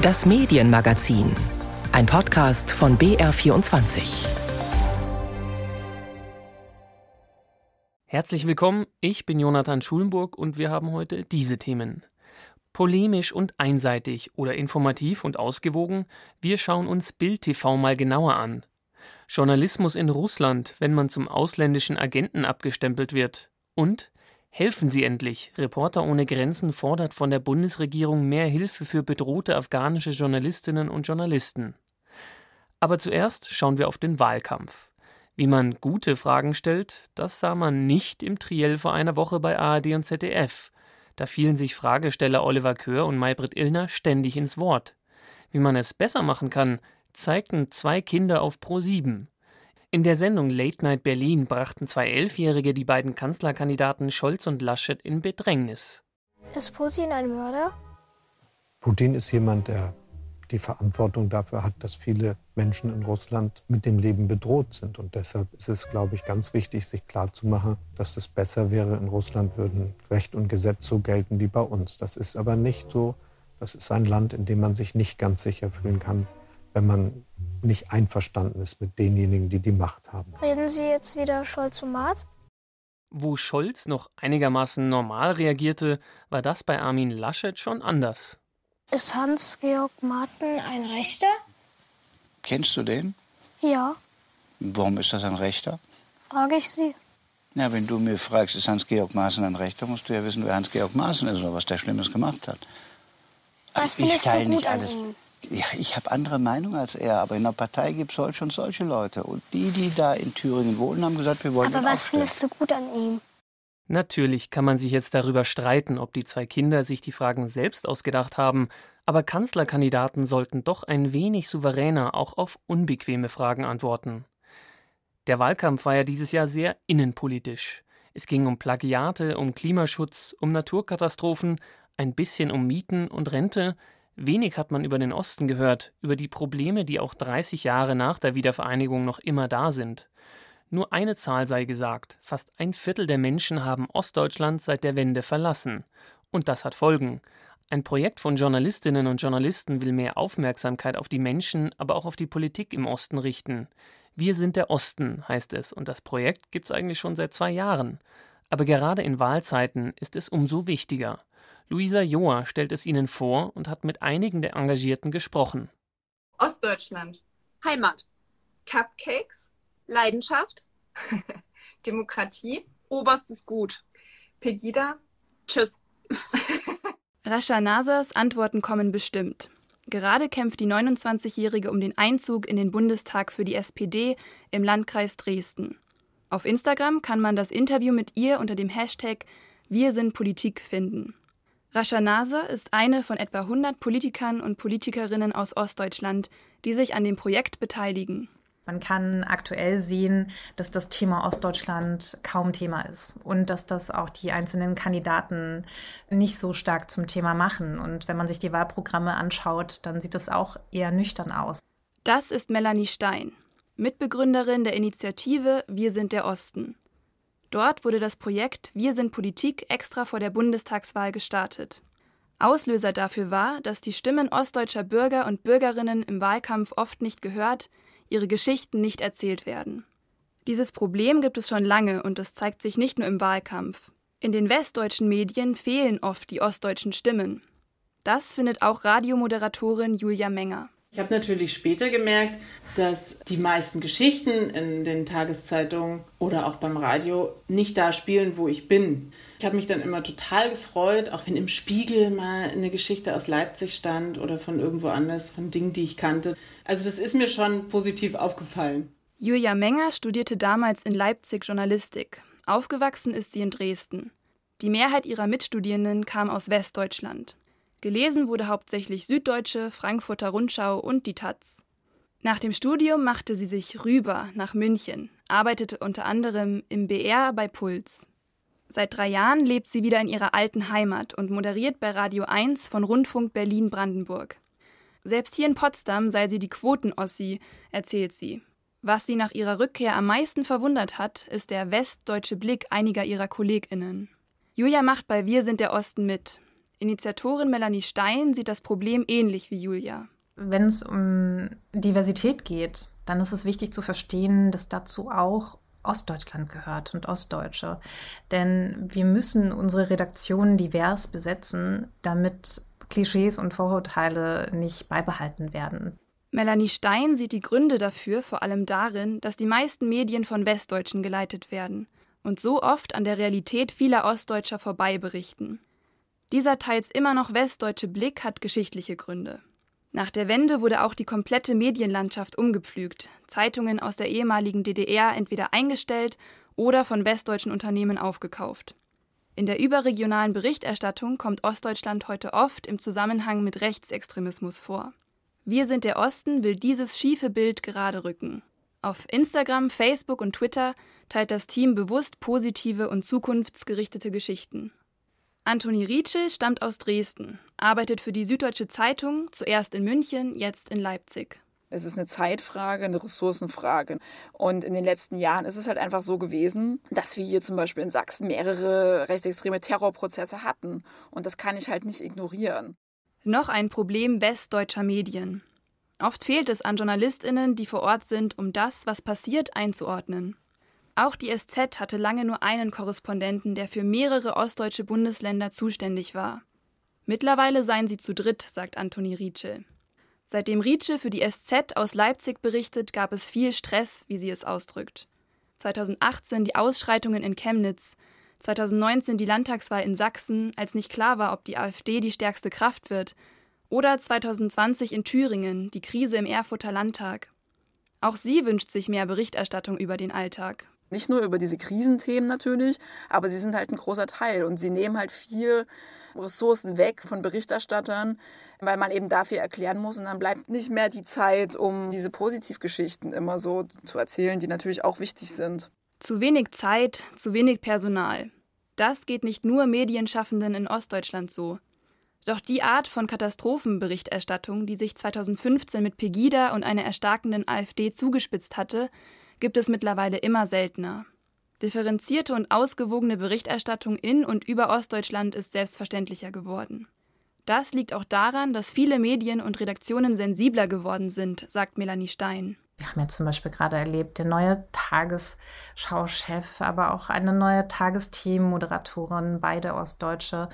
Das Medienmagazin. Ein Podcast von BR24. Herzlich willkommen, ich bin Jonathan Schulenburg und wir haben heute diese Themen. Polemisch und einseitig oder informativ und ausgewogen, wir schauen uns Bild TV mal genauer an. Journalismus in Russland, wenn man zum ausländischen Agenten abgestempelt wird. Und Helfen Sie endlich! Reporter ohne Grenzen fordert von der Bundesregierung mehr Hilfe für bedrohte afghanische Journalistinnen und Journalisten. Aber zuerst schauen wir auf den Wahlkampf. Wie man gute Fragen stellt, das sah man nicht im Triell vor einer Woche bei ARD und ZDF. Da fielen sich Fragesteller Oliver Köhr und Maybrit Illner ständig ins Wort. Wie man es besser machen kann, zeigten zwei Kinder auf Pro 7. In der Sendung Late Night Berlin brachten zwei Elfjährige die beiden Kanzlerkandidaten Scholz und Laschet in Bedrängnis. Ist Putin ein Mörder? Putin ist jemand, der die Verantwortung dafür hat, dass viele Menschen in Russland mit dem Leben bedroht sind. Und deshalb ist es, glaube ich, ganz wichtig, sich klarzumachen, dass es besser wäre, in Russland würden Recht und Gesetz so gelten wie bei uns. Das ist aber nicht so. Das ist ein Land, in dem man sich nicht ganz sicher fühlen kann, wenn man nicht einverstanden ist mit denjenigen, die die Macht haben. Reden Sie jetzt wieder Scholz und Maat? Wo Scholz noch einigermaßen normal reagierte, war das bei Armin Laschet schon anders. Ist Hans-Georg Maaßen ein Rechter? Kennst du den? Ja. Warum ist das ein Rechter? Frage ich Sie. Ja, wenn du mir fragst, ist Hans-Georg Maaßen ein Rechter, musst du ja wissen, wer Hans-Georg Maaßen ist oder was der Schlimmes gemacht hat. Was also ich teile nicht alles. Ihm? Ja, ich habe andere Meinung als er, aber in der Partei gibt es solche und solche Leute. Und die, die da in Thüringen wohnen, haben gesagt, wir wollen Aber was aufstellen. findest du gut an ihm? Natürlich kann man sich jetzt darüber streiten, ob die zwei Kinder sich die Fragen selbst ausgedacht haben, aber Kanzlerkandidaten sollten doch ein wenig souveräner auch auf unbequeme Fragen antworten. Der Wahlkampf war ja dieses Jahr sehr innenpolitisch. Es ging um Plagiate, um Klimaschutz, um Naturkatastrophen, ein bisschen um Mieten und Rente, Wenig hat man über den Osten gehört, über die Probleme, die auch 30 Jahre nach der Wiedervereinigung noch immer da sind. Nur eine Zahl sei gesagt, fast ein Viertel der Menschen haben Ostdeutschland seit der Wende verlassen. Und das hat Folgen. Ein Projekt von Journalistinnen und Journalisten will mehr Aufmerksamkeit auf die Menschen, aber auch auf die Politik im Osten richten. Wir sind der Osten, heißt es, und das Projekt gibt es eigentlich schon seit zwei Jahren. Aber gerade in Wahlzeiten ist es umso wichtiger. Luisa Joa stellt es ihnen vor und hat mit einigen der Engagierten gesprochen. Ostdeutschland. Heimat. Cupcakes. Leidenschaft. Demokratie. Oberstes Gut. Pegida. Tschüss. Rascha Nasas Antworten kommen bestimmt. Gerade kämpft die 29-Jährige um den Einzug in den Bundestag für die SPD im Landkreis Dresden. Auf Instagram kann man das Interview mit ihr unter dem Hashtag Wir sind Politik finden. Rascha Nase ist eine von etwa 100 Politikern und Politikerinnen aus Ostdeutschland, die sich an dem Projekt beteiligen. Man kann aktuell sehen, dass das Thema Ostdeutschland kaum Thema ist und dass das auch die einzelnen Kandidaten nicht so stark zum Thema machen. Und wenn man sich die Wahlprogramme anschaut, dann sieht es auch eher nüchtern aus. Das ist Melanie Stein, Mitbegründerin der Initiative Wir sind der Osten. Dort wurde das Projekt Wir sind Politik extra vor der Bundestagswahl gestartet. Auslöser dafür war, dass die Stimmen ostdeutscher Bürger und Bürgerinnen im Wahlkampf oft nicht gehört, ihre Geschichten nicht erzählt werden. Dieses Problem gibt es schon lange und es zeigt sich nicht nur im Wahlkampf. In den westdeutschen Medien fehlen oft die ostdeutschen Stimmen. Das findet auch Radiomoderatorin Julia Menger. Ich habe natürlich später gemerkt, dass die meisten Geschichten in den Tageszeitungen oder auch beim Radio nicht da spielen, wo ich bin. Ich habe mich dann immer total gefreut, auch wenn im Spiegel mal eine Geschichte aus Leipzig stand oder von irgendwo anders, von Dingen, die ich kannte. Also das ist mir schon positiv aufgefallen. Julia Menger studierte damals in Leipzig Journalistik. Aufgewachsen ist sie in Dresden. Die Mehrheit ihrer Mitstudierenden kam aus Westdeutschland. Gelesen wurde hauptsächlich Süddeutsche, Frankfurter Rundschau und die Taz. Nach dem Studium machte sie sich rüber nach München, arbeitete unter anderem im BR bei Puls. Seit drei Jahren lebt sie wieder in ihrer alten Heimat und moderiert bei Radio 1 von Rundfunk Berlin-Brandenburg. Selbst hier in Potsdam sei sie die Quoten-Ossi, erzählt sie. Was sie nach ihrer Rückkehr am meisten verwundert hat, ist der westdeutsche Blick einiger ihrer KollegInnen. Julia macht bei Wir sind der Osten mit. Initiatorin Melanie Stein sieht das Problem ähnlich wie Julia. Wenn es um Diversität geht, dann ist es wichtig zu verstehen, dass dazu auch Ostdeutschland gehört und Ostdeutsche. Denn wir müssen unsere Redaktionen divers besetzen, damit Klischees und Vorurteile nicht beibehalten werden. Melanie Stein sieht die Gründe dafür vor allem darin, dass die meisten Medien von Westdeutschen geleitet werden und so oft an der Realität vieler Ostdeutscher vorbei berichten. Dieser teils immer noch westdeutsche Blick hat geschichtliche Gründe. Nach der Wende wurde auch die komplette Medienlandschaft umgepflügt, Zeitungen aus der ehemaligen DDR entweder eingestellt oder von westdeutschen Unternehmen aufgekauft. In der überregionalen Berichterstattung kommt Ostdeutschland heute oft im Zusammenhang mit Rechtsextremismus vor. Wir sind der Osten will dieses schiefe Bild gerade rücken. Auf Instagram, Facebook und Twitter teilt das Team bewusst positive und zukunftsgerichtete Geschichten. Antoni Rietschel stammt aus Dresden, arbeitet für die Süddeutsche Zeitung, zuerst in München, jetzt in Leipzig. Es ist eine Zeitfrage, eine Ressourcenfrage. Und in den letzten Jahren ist es halt einfach so gewesen, dass wir hier zum Beispiel in Sachsen mehrere rechtsextreme Terrorprozesse hatten. Und das kann ich halt nicht ignorieren. Noch ein Problem westdeutscher Medien. Oft fehlt es an Journalistinnen, die vor Ort sind, um das, was passiert, einzuordnen. Auch die SZ hatte lange nur einen Korrespondenten, der für mehrere ostdeutsche Bundesländer zuständig war. Mittlerweile seien sie zu dritt, sagt Antoni Rietschel. Seitdem Rietschel für die SZ aus Leipzig berichtet, gab es viel Stress, wie sie es ausdrückt. 2018 die Ausschreitungen in Chemnitz, 2019 die Landtagswahl in Sachsen, als nicht klar war, ob die AfD die stärkste Kraft wird, oder 2020 in Thüringen, die Krise im Erfurter Landtag. Auch sie wünscht sich mehr Berichterstattung über den Alltag. Nicht nur über diese Krisenthemen natürlich, aber sie sind halt ein großer Teil und sie nehmen halt viel Ressourcen weg von Berichterstattern, weil man eben dafür erklären muss und dann bleibt nicht mehr die Zeit, um diese Positivgeschichten immer so zu erzählen, die natürlich auch wichtig sind. Zu wenig Zeit, zu wenig Personal. Das geht nicht nur Medienschaffenden in Ostdeutschland so. Doch die Art von Katastrophenberichterstattung, die sich 2015 mit Pegida und einer erstarkenden AfD zugespitzt hatte, gibt es mittlerweile immer seltener. Differenzierte und ausgewogene Berichterstattung in und über Ostdeutschland ist selbstverständlicher geworden. Das liegt auch daran, dass viele Medien und Redaktionen sensibler geworden sind, sagt Melanie Stein. Wir haben ja zum Beispiel gerade erlebt, der neue Tagesschau-Chef, aber auch eine neue Tagesthemen-Moderatorin, beide Ostdeutsche.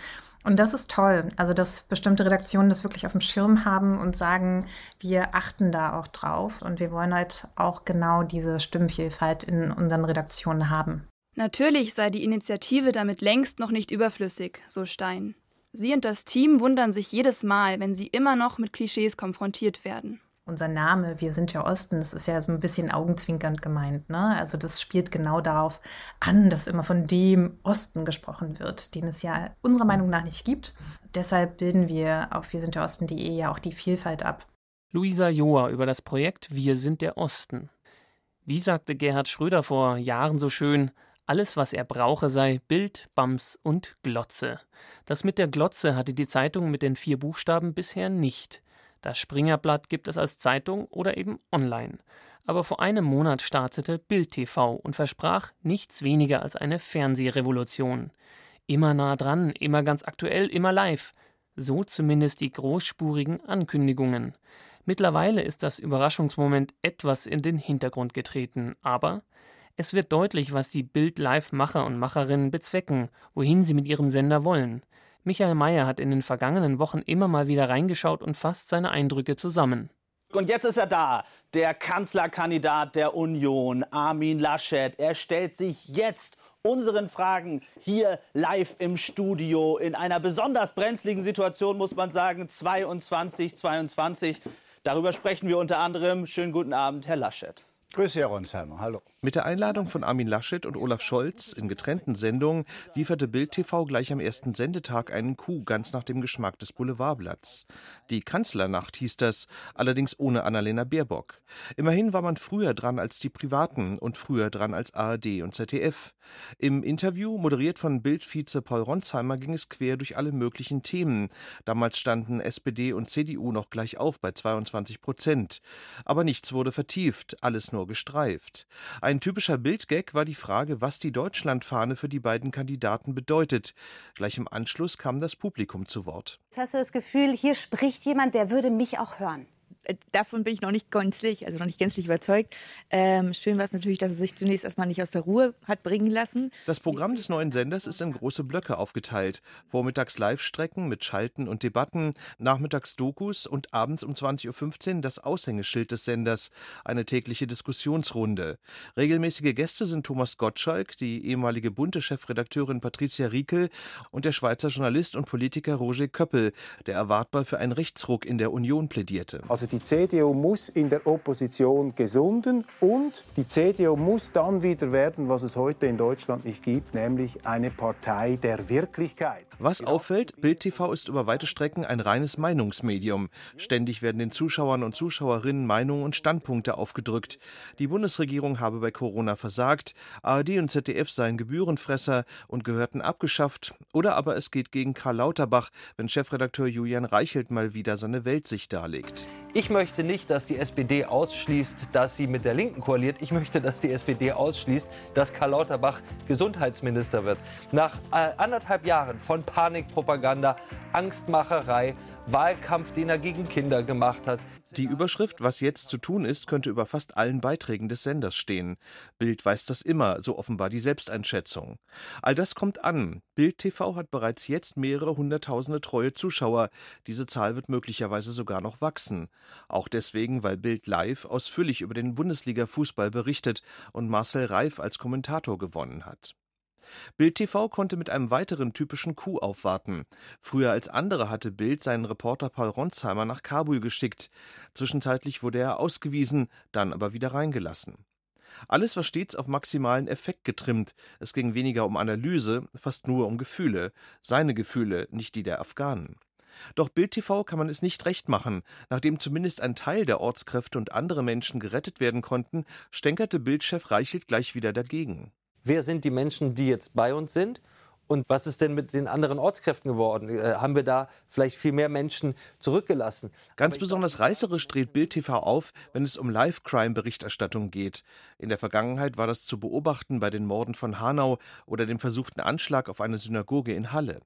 Und das ist toll. Also, dass bestimmte Redaktionen das wirklich auf dem Schirm haben und sagen, wir achten da auch drauf und wir wollen halt auch genau diese Stimmvielfalt in unseren Redaktionen haben. Natürlich sei die Initiative damit längst noch nicht überflüssig, so Stein. Sie und das Team wundern sich jedes Mal, wenn sie immer noch mit Klischees konfrontiert werden unser Name, wir sind ja Osten, das ist ja so ein bisschen augenzwinkernd gemeint. Ne? Also das spielt genau darauf an, dass immer von dem Osten gesprochen wird, den es ja unserer Meinung nach nicht gibt. Deshalb bilden wir auf wir sind der Osten.de ja auch die Vielfalt ab. Luisa Joa über das Projekt Wir sind der Osten. Wie sagte Gerhard Schröder vor Jahren so schön, alles, was er brauche, sei Bild, Bams und Glotze. Das mit der Glotze hatte die Zeitung mit den vier Buchstaben bisher nicht. Das Springerblatt gibt es als Zeitung oder eben online. Aber vor einem Monat startete Bild TV und versprach nichts weniger als eine Fernsehrevolution. Immer nah dran, immer ganz aktuell, immer live. So zumindest die großspurigen Ankündigungen. Mittlerweile ist das Überraschungsmoment etwas in den Hintergrund getreten, aber es wird deutlich, was die Bild Live-Macher und Macherinnen bezwecken, wohin sie mit ihrem Sender wollen. Michael Mayer hat in den vergangenen Wochen immer mal wieder reingeschaut und fasst seine Eindrücke zusammen. Und jetzt ist er da, der Kanzlerkandidat der Union, Armin Laschet. Er stellt sich jetzt unseren Fragen hier live im Studio in einer besonders brenzligen Situation, muss man sagen, 22, 22. Darüber sprechen wir unter anderem. Schönen guten Abend, Herr Laschet. Grüße, Herr Ronsheimer. Hallo. Mit der Einladung von Armin Laschet und Olaf Scholz in getrennten Sendungen lieferte Bild TV gleich am ersten Sendetag einen Coup ganz nach dem Geschmack des Boulevardblatts. Die Kanzlernacht hieß das, allerdings ohne Annalena Baerbock. Immerhin war man früher dran als die Privaten und früher dran als ARD und ZDF. Im Interview, moderiert von Bild-Vize Paul Ronsheimer, ging es quer durch alle möglichen Themen. Damals standen SPD und CDU noch gleich auf bei 22 Prozent. Aber nichts wurde vertieft, alles nur gestreift. Ein typischer Bildgag war die Frage, was die Deutschlandfahne für die beiden Kandidaten bedeutet. Gleich im Anschluss kam das Publikum zu Wort. Jetzt hast du das Gefühl, hier spricht jemand, der würde mich auch hören. Äh, davon bin ich noch nicht gänzlich, also noch nicht gänzlich überzeugt. Ähm, schön war es natürlich, dass er sich zunächst erstmal nicht aus der Ruhe hat bringen lassen. Das Programm des neuen Senders ist in große Blöcke aufgeteilt. Vormittags Live-Strecken mit Schalten und Debatten, nachmittags Dokus und abends um 20.15 Uhr das Aushängeschild des Senders, eine tägliche Diskussionsrunde. Regelmäßige Gäste sind Thomas Gottschalk, die ehemalige bunte Chefredakteurin Patricia Riekel und der Schweizer Journalist und Politiker Roger Köppel, der erwartbar für einen Rechtsruck in der Union plädierte. Also die CDU muss in der Opposition gesunden und die CDU muss dann wieder werden, was es heute in Deutschland nicht gibt, nämlich eine Partei der Wirklichkeit. Was auffällt, Bild TV ist über weite Strecken ein reines Meinungsmedium. Ständig werden den Zuschauern und Zuschauerinnen Meinungen und Standpunkte aufgedrückt. Die Bundesregierung habe bei Corona versagt, ARD und ZDF seien Gebührenfresser und gehörten abgeschafft. Oder aber es geht gegen Karl Lauterbach, wenn Chefredakteur Julian Reichelt mal wieder seine Weltsicht darlegt. Ich möchte nicht, dass die SPD ausschließt, dass sie mit der Linken koaliert. Ich möchte, dass die SPD ausschließt, dass Karl Lauterbach Gesundheitsminister wird. Nach äh, anderthalb Jahren von Panikpropaganda, Angstmacherei, Wahlkampf, den er gegen Kinder gemacht hat. Die Überschrift Was jetzt zu tun ist, könnte über fast allen Beiträgen des Senders stehen. Bild weiß das immer, so offenbar die Selbsteinschätzung. All das kommt an. Bild TV hat bereits jetzt mehrere hunderttausende treue Zuschauer. Diese Zahl wird möglicherweise sogar noch wachsen. Auch deswegen, weil Bild Live ausführlich über den Bundesliga-Fußball berichtet und Marcel Reif als Kommentator gewonnen hat. Bild TV konnte mit einem weiteren typischen Coup aufwarten. Früher als andere hatte Bild seinen Reporter Paul Ronsheimer nach Kabul geschickt. Zwischenzeitlich wurde er ausgewiesen, dann aber wieder reingelassen. Alles war stets auf maximalen Effekt getrimmt. Es ging weniger um Analyse, fast nur um Gefühle. Seine Gefühle, nicht die der Afghanen. Doch Bild TV kann man es nicht recht machen. Nachdem zumindest ein Teil der Ortskräfte und andere Menschen gerettet werden konnten, stänkerte Bildchef Reichelt gleich wieder dagegen wer sind die Menschen, die jetzt bei uns sind und was ist denn mit den anderen Ortskräften geworden? Äh, haben wir da vielleicht viel mehr Menschen zurückgelassen? Ganz besonders reißerisch dreht Bild TV auf, wenn es um Live-Crime-Berichterstattung geht. In der Vergangenheit war das zu beobachten bei den Morden von Hanau oder dem versuchten Anschlag auf eine Synagoge in Halle.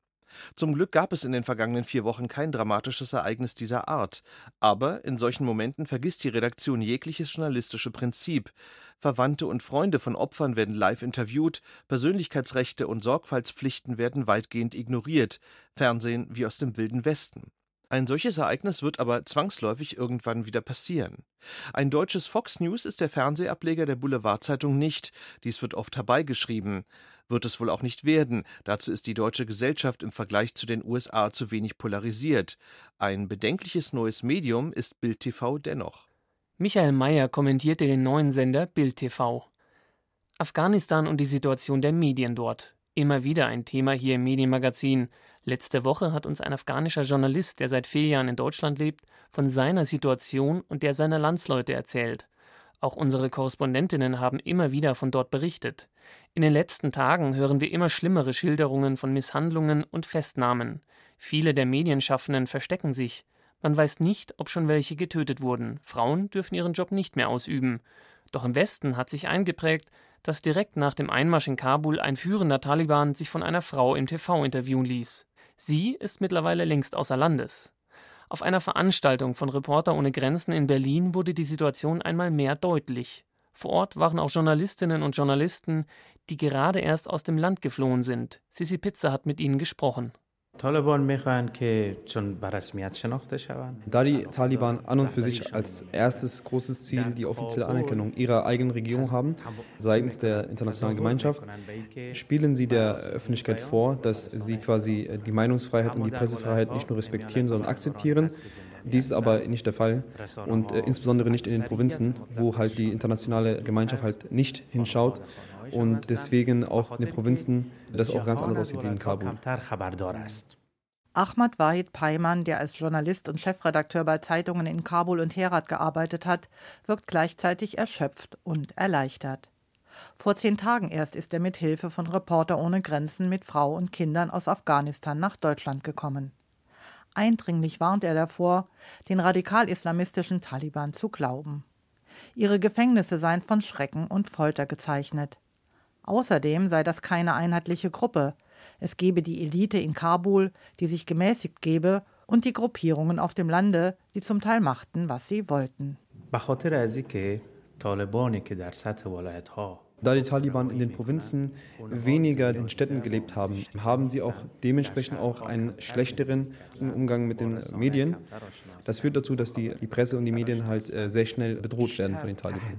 Zum Glück gab es in den vergangenen vier Wochen kein dramatisches Ereignis dieser Art. Aber in solchen Momenten vergisst die Redaktion jegliches journalistische Prinzip. Verwandte und Freunde von Opfern werden live interviewt, Persönlichkeitsrechte und Sorgfaltspflichten werden weitgehend ignoriert. Fernsehen wie aus dem Wilden Westen. Ein solches Ereignis wird aber zwangsläufig irgendwann wieder passieren. Ein deutsches Fox News ist der Fernsehableger der Boulevardzeitung nicht. Dies wird oft herbeigeschrieben wird es wohl auch nicht werden. Dazu ist die deutsche Gesellschaft im Vergleich zu den USA zu wenig polarisiert. Ein bedenkliches neues Medium ist Bild TV dennoch. Michael Mayer kommentierte den neuen Sender Bild TV. Afghanistan und die Situation der Medien dort. Immer wieder ein Thema hier im Medienmagazin. Letzte Woche hat uns ein afghanischer Journalist, der seit vier Jahren in Deutschland lebt, von seiner Situation und der seiner Landsleute erzählt. Auch unsere Korrespondentinnen haben immer wieder von dort berichtet. In den letzten Tagen hören wir immer schlimmere Schilderungen von Misshandlungen und Festnahmen. Viele der Medienschaffenden verstecken sich. Man weiß nicht, ob schon welche getötet wurden. Frauen dürfen ihren Job nicht mehr ausüben. Doch im Westen hat sich eingeprägt, dass direkt nach dem Einmarsch in Kabul ein führender Taliban sich von einer Frau im TV interviewen ließ. Sie ist mittlerweile längst außer Landes. Auf einer Veranstaltung von Reporter ohne Grenzen in Berlin wurde die Situation einmal mehr deutlich. Vor Ort waren auch Journalistinnen und Journalisten, die gerade erst aus dem Land geflohen sind. Sisi Pizza hat mit ihnen gesprochen. Da die Taliban an und für sich als erstes großes Ziel die offizielle Anerkennung ihrer eigenen Regierung haben, seitens der internationalen Gemeinschaft, spielen sie der Öffentlichkeit vor, dass sie quasi die Meinungsfreiheit und die Pressefreiheit nicht nur respektieren, sondern akzeptieren. Dies ist aber nicht der Fall. und äh, insbesondere nicht in den Provinzen, wo halt die internationale Gemeinschaft halt nicht hinschaut und deswegen auch in den Provinzen das auch ganz anders aussieht wie in Kabul. Ahmad Wahid Payman, der als Journalist und Chefredakteur bei Zeitungen in Kabul und Herat gearbeitet hat, wirkt gleichzeitig erschöpft und erleichtert. Vor zehn Tagen erst ist er mit Hilfe von Reporter ohne Grenzen mit Frau und Kindern aus Afghanistan nach Deutschland gekommen. Eindringlich warnt er davor, den radikal-islamistischen Taliban zu glauben. Ihre Gefängnisse seien von Schrecken und Folter gezeichnet. Außerdem sei das keine einheitliche Gruppe. Es gebe die Elite in Kabul, die sich gemäßigt gebe, und die Gruppierungen auf dem Lande, die zum Teil machten, was sie wollten. Da die Taliban in den Provinzen weniger in Städten gelebt haben, haben sie auch dementsprechend auch einen schlechteren Umgang mit den Medien. Das führt dazu, dass die, die Presse und die Medien halt äh, sehr schnell bedroht werden von den Taliban.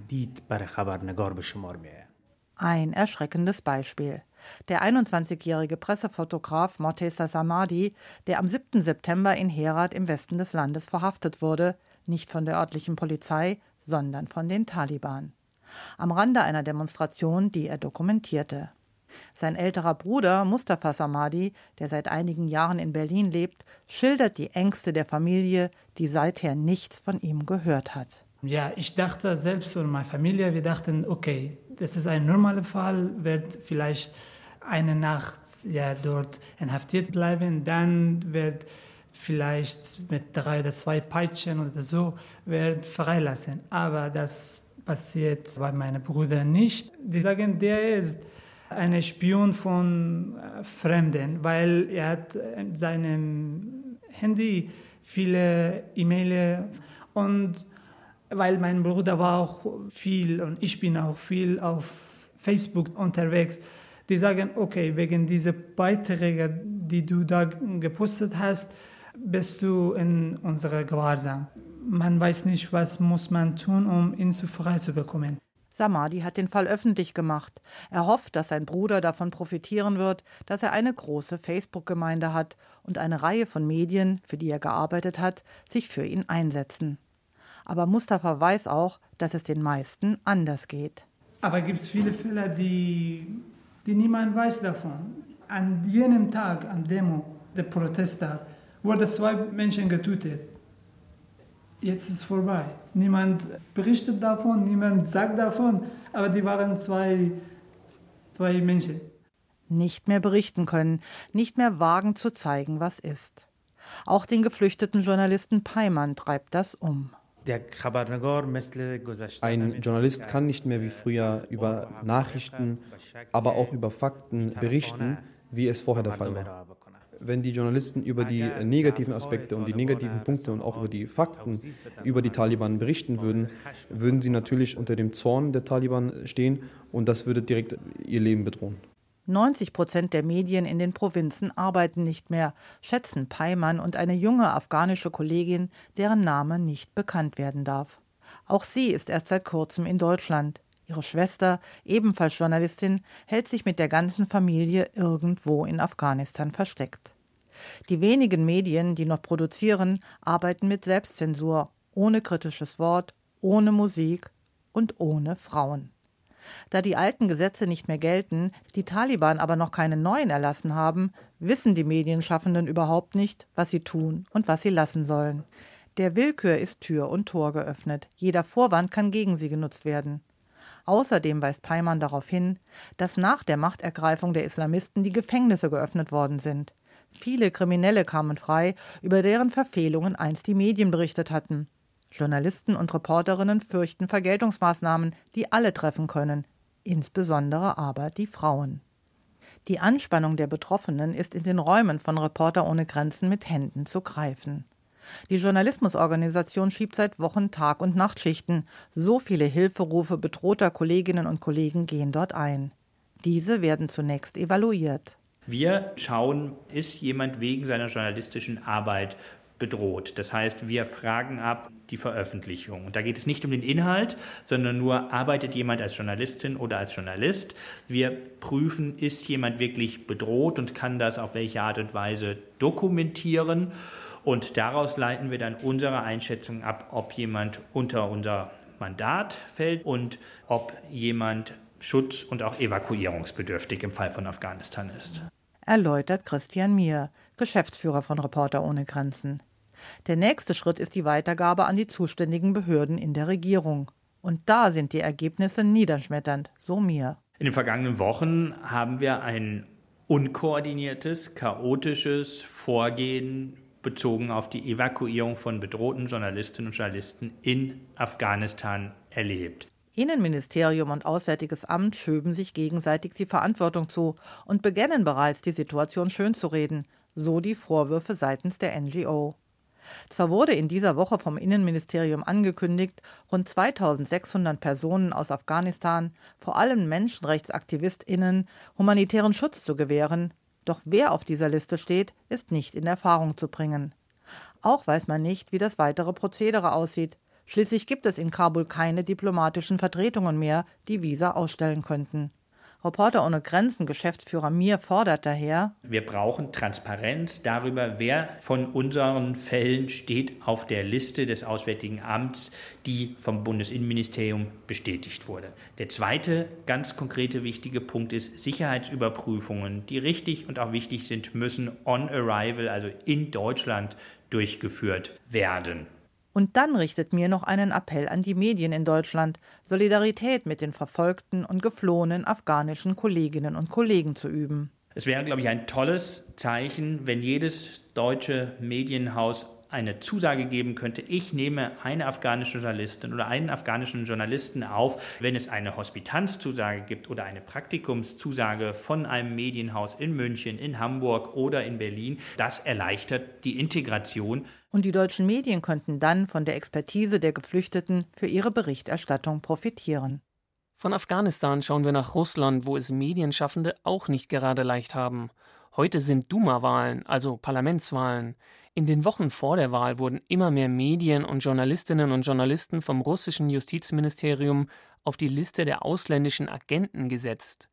Ein erschreckendes Beispiel. Der 21-jährige Pressefotograf Morteza Samadi, der am 7. September in Herat im Westen des Landes verhaftet wurde, nicht von der örtlichen Polizei, sondern von den Taliban am Rande einer Demonstration, die er dokumentierte. Sein älterer Bruder Mustafa Samadi, der seit einigen Jahren in Berlin lebt, schildert die Ängste der Familie, die seither nichts von ihm gehört hat. Ja, ich dachte selbst und meine Familie, wir dachten, okay, das ist ein normaler Fall, wird vielleicht eine Nacht ja, dort inhaftiert bleiben, dann wird vielleicht mit drei oder zwei Peitschen oder so wird freilassen. Aber das passiert bei meinem Bruder nicht. Die sagen, der ist ein Spion von äh, Fremden, weil er hat in seinem Handy viele E-Mails und weil mein Bruder war auch viel und ich bin auch viel auf Facebook unterwegs. Die sagen, okay, wegen dieser Beiträge, die du da gepostet hast, bist du in unserer Gewahrsam man weiß nicht, was muss man tun, um ihn zu frei zu bekommen. Samadi hat den Fall öffentlich gemacht. Er hofft, dass sein Bruder davon profitieren wird, dass er eine große Facebook-Gemeinde hat und eine Reihe von Medien, für die er gearbeitet hat, sich für ihn einsetzen. Aber Mustafa weiß auch, dass es den meisten anders geht. Aber gibt es viele Fälle, die, die niemand weiß davon. An jenem Tag, am Demo, der Protesttag, wurden zwei Menschen getötet jetzt ist vorbei. Niemand berichtet davon, niemand sagt davon, aber die waren zwei, zwei Menschen. Nicht mehr berichten können, nicht mehr wagen zu zeigen, was ist. Auch den geflüchteten Journalisten Peimann treibt das um. Ein Journalist kann nicht mehr wie früher über Nachrichten, aber auch über Fakten berichten, wie es vorher der Fall war. Wenn die Journalisten über die negativen Aspekte und die negativen Punkte und auch über die Fakten über die Taliban berichten würden, würden sie natürlich unter dem Zorn der Taliban stehen und das würde direkt ihr Leben bedrohen. 90 Prozent der Medien in den Provinzen arbeiten nicht mehr, schätzen Peimann und eine junge afghanische Kollegin, deren Name nicht bekannt werden darf. Auch sie ist erst seit kurzem in Deutschland. Ihre Schwester, ebenfalls Journalistin, hält sich mit der ganzen Familie irgendwo in Afghanistan versteckt. Die wenigen Medien, die noch produzieren, arbeiten mit Selbstzensur, ohne kritisches Wort, ohne Musik und ohne Frauen. Da die alten Gesetze nicht mehr gelten, die Taliban aber noch keine neuen erlassen haben, wissen die Medienschaffenden überhaupt nicht, was sie tun und was sie lassen sollen. Der Willkür ist Tür und Tor geöffnet. Jeder Vorwand kann gegen sie genutzt werden. Außerdem weist Peimann darauf hin, dass nach der Machtergreifung der Islamisten die Gefängnisse geöffnet worden sind. Viele Kriminelle kamen frei, über deren Verfehlungen einst die Medien berichtet hatten. Journalisten und Reporterinnen fürchten Vergeltungsmaßnahmen, die alle treffen können, insbesondere aber die Frauen. Die Anspannung der Betroffenen ist in den Räumen von Reporter ohne Grenzen mit Händen zu greifen. Die Journalismusorganisation schiebt seit Wochen Tag- und Nachtschichten. So viele Hilferufe bedrohter Kolleginnen und Kollegen gehen dort ein. Diese werden zunächst evaluiert. Wir schauen, ist jemand wegen seiner journalistischen Arbeit bedroht. Das heißt, wir fragen ab die Veröffentlichung. Und da geht es nicht um den Inhalt, sondern nur, arbeitet jemand als Journalistin oder als Journalist. Wir prüfen, ist jemand wirklich bedroht und kann das auf welche Art und Weise dokumentieren. Und daraus leiten wir dann unsere Einschätzung ab, ob jemand unter unser Mandat fällt und ob jemand schutz- und auch evakuierungsbedürftig im Fall von Afghanistan ist. Erläutert Christian Mier, Geschäftsführer von Reporter ohne Grenzen. Der nächste Schritt ist die Weitergabe an die zuständigen Behörden in der Regierung. Und da sind die Ergebnisse niederschmetternd, so Mier. In den vergangenen Wochen haben wir ein unkoordiniertes, chaotisches Vorgehen bezogen auf die Evakuierung von bedrohten Journalistinnen und Journalisten in Afghanistan erlebt. Innenministerium und Auswärtiges Amt schöben sich gegenseitig die Verantwortung zu und beginnen bereits, die Situation schönzureden, so die Vorwürfe seitens der NGO. Zwar wurde in dieser Woche vom Innenministerium angekündigt, rund 2600 Personen aus Afghanistan, vor allem Menschenrechtsaktivistinnen, humanitären Schutz zu gewähren, doch wer auf dieser Liste steht, ist nicht in Erfahrung zu bringen. Auch weiß man nicht, wie das weitere Prozedere aussieht. Schließlich gibt es in Kabul keine diplomatischen Vertretungen mehr, die Visa ausstellen könnten. Reporter ohne Grenzen Geschäftsführer Mir fordert daher, wir brauchen Transparenz darüber, wer von unseren Fällen steht auf der Liste des Auswärtigen Amts, die vom Bundesinnenministerium bestätigt wurde. Der zweite ganz konkrete wichtige Punkt ist Sicherheitsüberprüfungen, die richtig und auch wichtig sind, müssen on arrival, also in Deutschland durchgeführt werden. Und dann richtet mir noch einen Appell an die Medien in Deutschland, Solidarität mit den verfolgten und geflohenen afghanischen Kolleginnen und Kollegen zu üben. Es wäre, glaube ich, ein tolles Zeichen, wenn jedes deutsche Medienhaus eine Zusage geben könnte, ich nehme eine afghanische Journalistin oder einen afghanischen Journalisten auf, wenn es eine Hospitanzzusage gibt oder eine Praktikumszusage von einem Medienhaus in München, in Hamburg oder in Berlin. Das erleichtert die Integration und die deutschen Medien könnten dann von der Expertise der Geflüchteten für ihre Berichterstattung profitieren. Von Afghanistan schauen wir nach Russland, wo es Medienschaffende auch nicht gerade leicht haben. Heute sind Duma-Wahlen, also Parlamentswahlen. In den Wochen vor der Wahl wurden immer mehr Medien und Journalistinnen und Journalisten vom russischen Justizministerium auf die Liste der ausländischen Agenten gesetzt.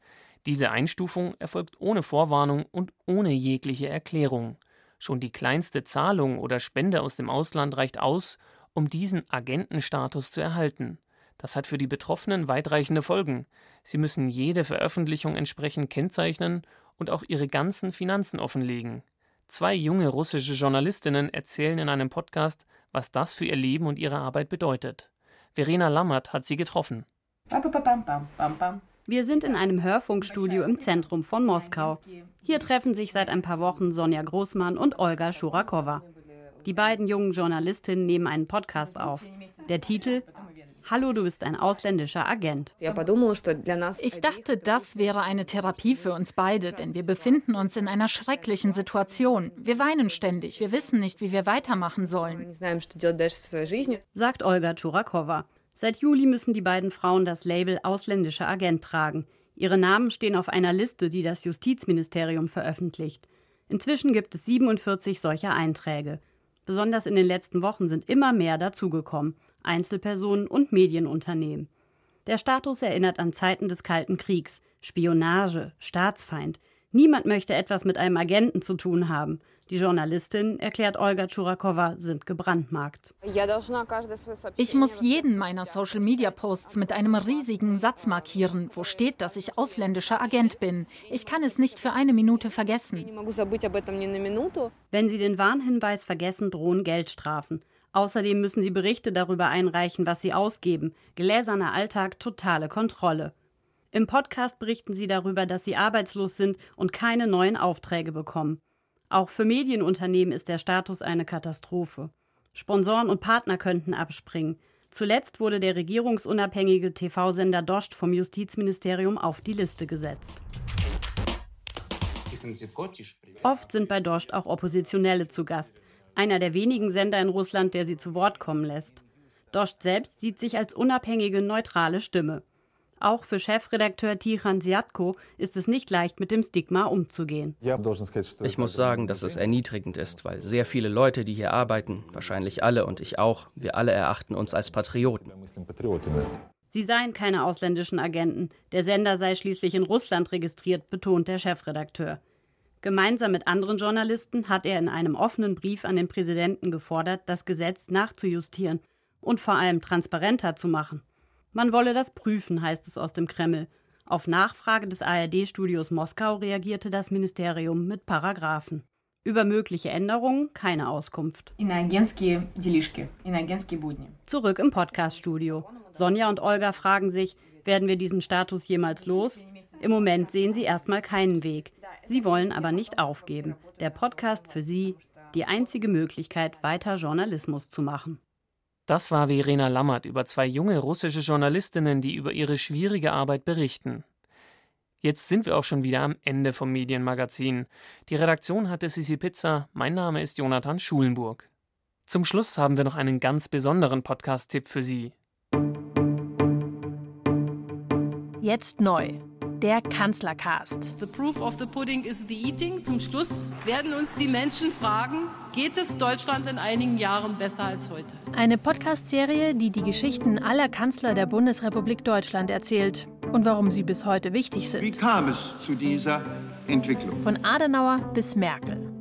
Diese Einstufung erfolgt ohne Vorwarnung und ohne jegliche Erklärung. Schon die kleinste Zahlung oder Spende aus dem Ausland reicht aus, um diesen Agentenstatus zu erhalten. Das hat für die Betroffenen weitreichende Folgen. Sie müssen jede Veröffentlichung entsprechend kennzeichnen und auch ihre ganzen Finanzen offenlegen. Zwei junge russische Journalistinnen erzählen in einem Podcast, was das für ihr Leben und ihre Arbeit bedeutet. Verena Lammert hat sie getroffen. Wir sind in einem Hörfunkstudio im Zentrum von Moskau. Hier treffen sich seit ein paar Wochen Sonja Großmann und Olga Schurakowa. Die beiden jungen Journalistinnen nehmen einen Podcast auf. Der Titel Hallo, du bist ein ausländischer Agent. Ich dachte, das wäre eine Therapie für uns beide, denn wir befinden uns in einer schrecklichen Situation. Wir weinen ständig, wir wissen nicht, wie wir weitermachen sollen. Sagt Olga Churakowa. Seit Juli müssen die beiden Frauen das Label ausländischer Agent tragen. Ihre Namen stehen auf einer Liste, die das Justizministerium veröffentlicht. Inzwischen gibt es 47 solcher Einträge. Besonders in den letzten Wochen sind immer mehr dazugekommen, Einzelpersonen und Medienunternehmen. Der Status erinnert an Zeiten des Kalten Kriegs, Spionage, Staatsfeind. Niemand möchte etwas mit einem Agenten zu tun haben. Die Journalistin, erklärt Olga Churakowa, sind gebrandmarkt. Ich muss jeden meiner Social-Media-Posts mit einem riesigen Satz markieren, wo steht, dass ich ausländischer Agent bin. Ich kann es nicht für eine Minute vergessen. Wenn Sie den Warnhinweis vergessen, drohen Geldstrafen. Außerdem müssen Sie Berichte darüber einreichen, was Sie ausgeben. Gläserner Alltag, totale Kontrolle. Im Podcast berichten Sie darüber, dass Sie arbeitslos sind und keine neuen Aufträge bekommen. Auch für Medienunternehmen ist der Status eine Katastrophe. Sponsoren und Partner könnten abspringen. Zuletzt wurde der regierungsunabhängige TV-Sender Dost vom Justizministerium auf die Liste gesetzt. Oft sind bei Dost auch Oppositionelle zu Gast. Einer der wenigen Sender in Russland, der sie zu Wort kommen lässt. Dost selbst sieht sich als unabhängige, neutrale Stimme. Auch für Chefredakteur Tichan Siatko ist es nicht leicht, mit dem Stigma umzugehen. Ich muss sagen, dass es erniedrigend ist, weil sehr viele Leute, die hier arbeiten, wahrscheinlich alle und ich auch, wir alle erachten uns als Patrioten. Sie seien keine ausländischen Agenten. Der Sender sei schließlich in Russland registriert, betont der Chefredakteur. Gemeinsam mit anderen Journalisten hat er in einem offenen Brief an den Präsidenten gefordert, das Gesetz nachzujustieren und vor allem transparenter zu machen. Man wolle das prüfen, heißt es aus dem Kreml. Auf Nachfrage des ARD-Studios Moskau reagierte das Ministerium mit Paragraphen. Über mögliche Änderungen keine Auskunft. Zurück im Podcaststudio. Sonja und Olga fragen sich, werden wir diesen Status jemals los? Im Moment sehen sie erstmal keinen Weg. Sie wollen aber nicht aufgeben. Der Podcast für sie, die einzige Möglichkeit, weiter Journalismus zu machen. Das war Verena Lammert über zwei junge russische Journalistinnen, die über ihre schwierige Arbeit berichten. Jetzt sind wir auch schon wieder am Ende vom Medienmagazin. Die Redaktion hatte Sisi Pizza, mein Name ist Jonathan Schulenburg. Zum Schluss haben wir noch einen ganz besonderen Podcast-Tipp für Sie. Jetzt neu. Der Kanzlercast. The proof of the pudding is the eating. Zum Schluss werden uns die Menschen fragen, geht es Deutschland in einigen Jahren besser als heute? Eine Podcast-Serie, die die Geschichten aller Kanzler der Bundesrepublik Deutschland erzählt und warum sie bis heute wichtig sind. Wie kam es zu dieser Entwicklung? Von Adenauer bis Merkel.